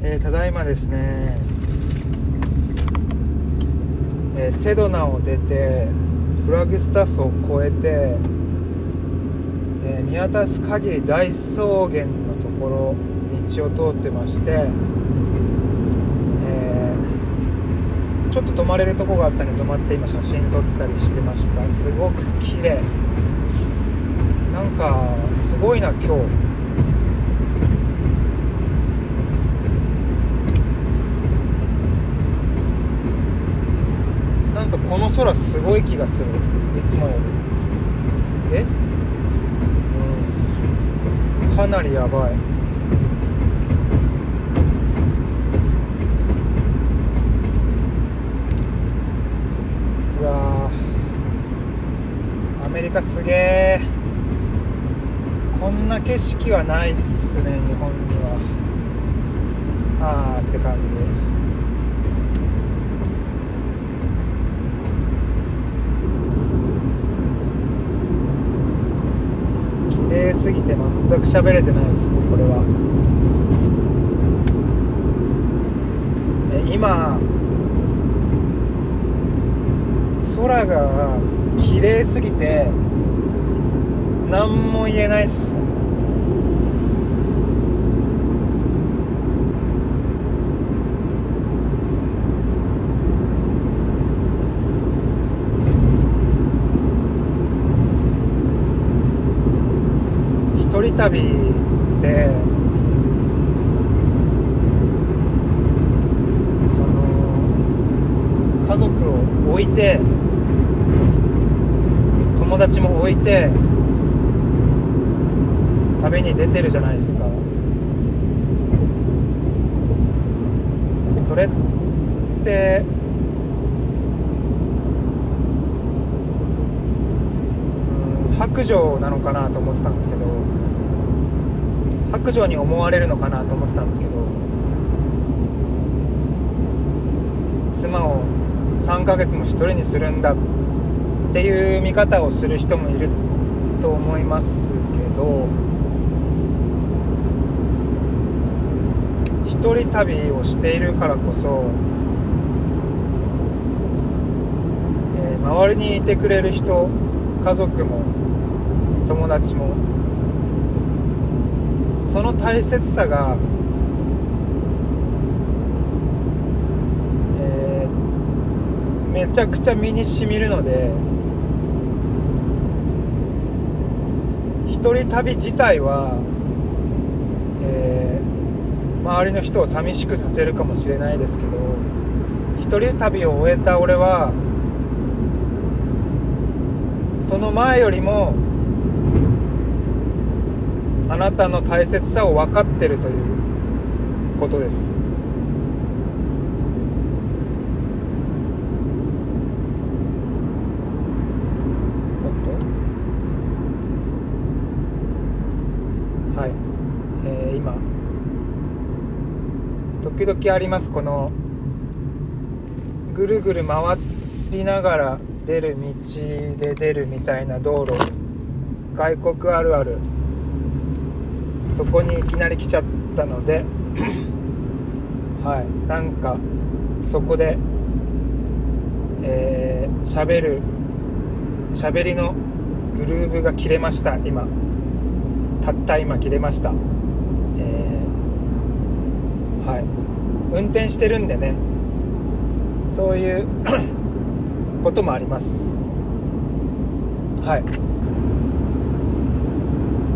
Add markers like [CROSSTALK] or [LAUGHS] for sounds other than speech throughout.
えー、ただいまですね、えー、セドナを出てフラグスタッフを越えて、えー、見渡す限り大草原のところ道を通ってまして、えちょっと泊まれるとこがあったんで泊まって今写真撮ったりしてました。すごく綺麗。なんかすごいな今日なんかこの空すごい気がする。いつもより。え？うん。かなりやばい。うわアメリカすげえこんな景色はないっすね日本には。はあって感じ。麗すぎて全く喋れてないですねこれは。え今空が綺麗すぎて何も言えないっすね一人旅ってその家族を置いて友達も置いて旅に出てるじゃないですか。それって白状なのかなと思ってたんですけど白状に思われるのかなと思ってたんですけど妻を3ヶ月も一人にするんだっていう見方をする人もいると思いますけど一人旅をしているからこそ、えー、周りにいてくれる人家族も友達もその大切さが、えー、めちゃくちゃ身にしみるので一人旅自体は、えー、周りの人を寂しくさせるかもしれないですけど一人旅を終えた俺はその前よりもなたの大切さを分かってるということです。おっと？はい。えー、今。時々ありますこの。ぐるぐる回りながら出る道で出るみたいな道路。外国あるある。そこにいきなり来ちゃったので [LAUGHS] はいなんかそこでえー、しゃべるしゃべりのグルーブが切れました今。たった今切れました。えー、はい。運転してるんでねそういう [COUGHS] こともあります。はい。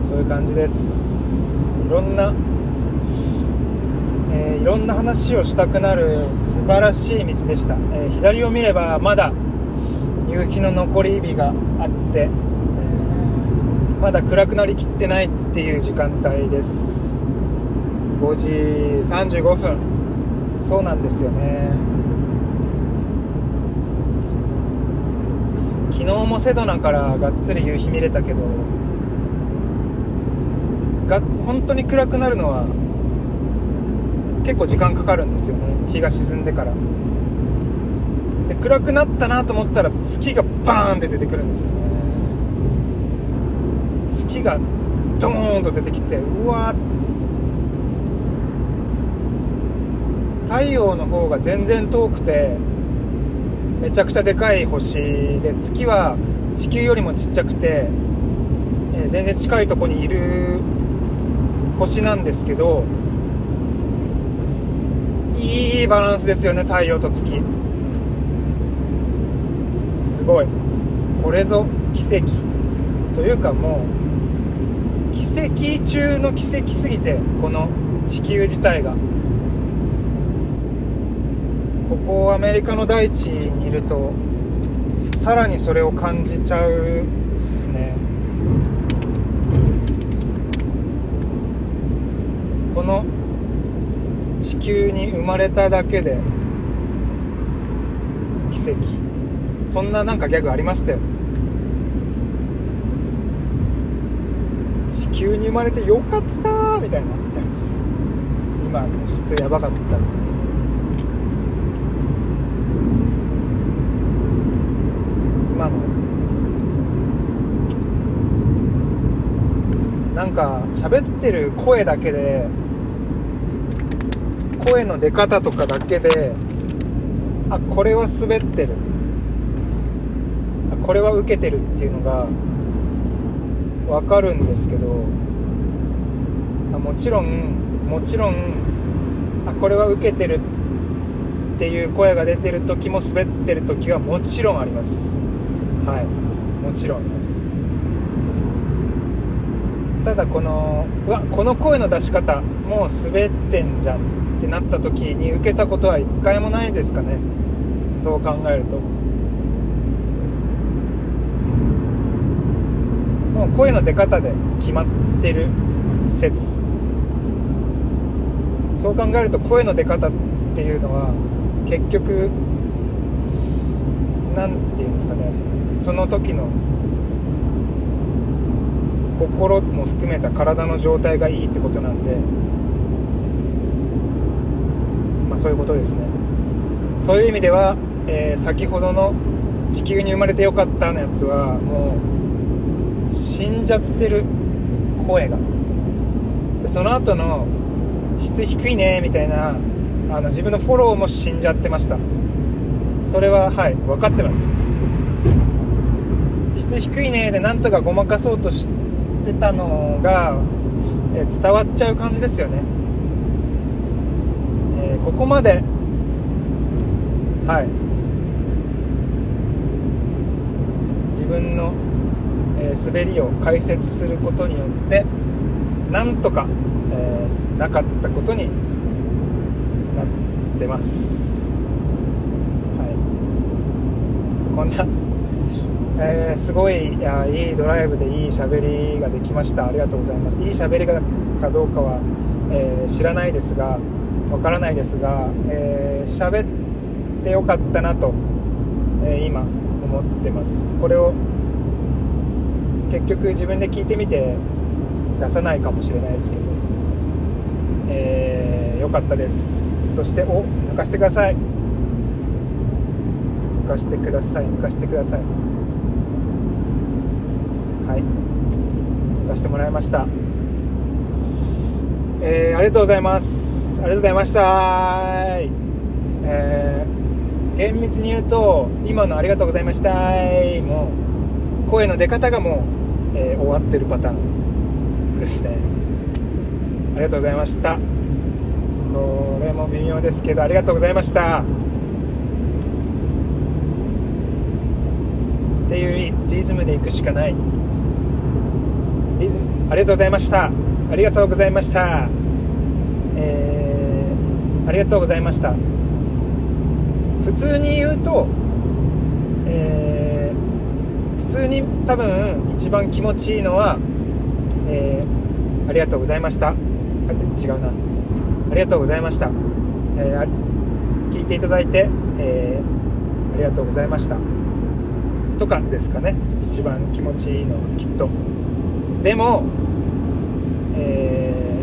そういう感じですいろんな、えー、いろんな話をしたくなる素晴らしい道でした、えー、左を見ればまだ夕日の残り日があって、えー、まだ暗くなりきってないっていう時間帯です。5時35分。そうなんですよね。昨日もセドナからがっつり夕日見れたけどが本当に暗くなるのは結構時間かかるんですよね。日が沈んでから。で暗くなったなと思ったら月がバーンって出てくるんですよね。月がドーンと出てきてうわ太陽の方が全然遠くてめちゃくちゃでかい星で月は地球よりもちっちゃくて、えー、全然近いとこにいる星なんですけどいいバランスですよね太陽と月。すごい。これぞ奇跡。というかもう奇跡中の奇跡すぎてこの地球自体が。ここアメリカの大地にいるとさらにそれを感じちゃうっすね。この地球に生まれただけで奇跡。そんななんかギャグありましたよ。地球に生まれてよかったみたいなやつ。今の質やばかったね今の。なんか喋ってる声だけで声の出方とかだけであこれは滑ってる。あこれは受けてるっていうのが分かるんですけどあもちろんもちろんあこれは受けてるっていう声が出てる時も滑ってる時はもちろんあります。はい。もちろんあります。ただこのうわこの声の出し方もう滑ってんじゃんってなった時に受けたことは一回もないですかね。そう考えると。もう声の出方で決まってる説。そう考えると声の出方っていうのは結局何て言うんですかね。その時の心も含めた体の状態がいいってことなんでまあそういうことですね。そういう意味では、えー、先ほどの「地球に生まれてよかった」のやつはもう死んじゃってる声が。でその後の質低いねみたいなあの自分のフォローも死んじゃってました。それははい分かってます。質低いねでなんとかごまかそうとしってたのが、えー伝わっちゃう感じですよね、えー、ここまで。はい。自分の、えー、滑りを解説することによってなんとか、えー、なかったことになってます。はい。こんなえー、すごいいやいいドライブでいい喋りができました。ありがとうございます。いい喋りがかどうかは、えー、知らないですがわからないですが喋、えー、ってよかったなと、え今思ってます。これを結局自分で聞いてみて出さないかもしれないですけど、えー、よかったです。そしてお抜かしてください。抜かしてください。抜かしてください。行かせてもらいました。えー、ありがとうございます。ありがとうございました。えー、厳密に言うと今の「ありがとうございました」もう声の出方がもう、えー、終わってるパターンですね。ありがとうございました。これも微妙ですけどありがとうございました。っていうリズムでいくしかない。リズム。ありがとうございました。ありがとうございました。えー、ありがとうございました。普通に言うと、えー、普通に多分一番気持ちいいのは、えー、ありがとうございました。あ違うな。ありがとうございました、えー、聞いていただいて、えー、ありがとうございました。とかですかね。一番気持ちいいのはきっと。でも、え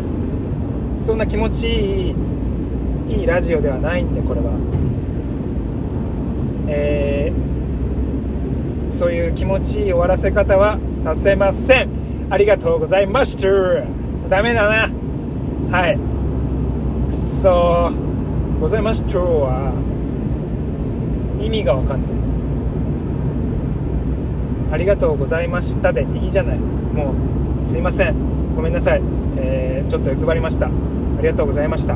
ー、そんな気持ちいいいいラジオではないんでこれは、えー、そういう気持ちいい終わらせ方はさせません。ありがとうございました。ダメだな。はい。くそ。ございます今日は意味がわかんない。ありがとうございましたでいいじゃない。もうすいません。ごめんなさい、えー、ちょっと欲張りました。ありがとうございました。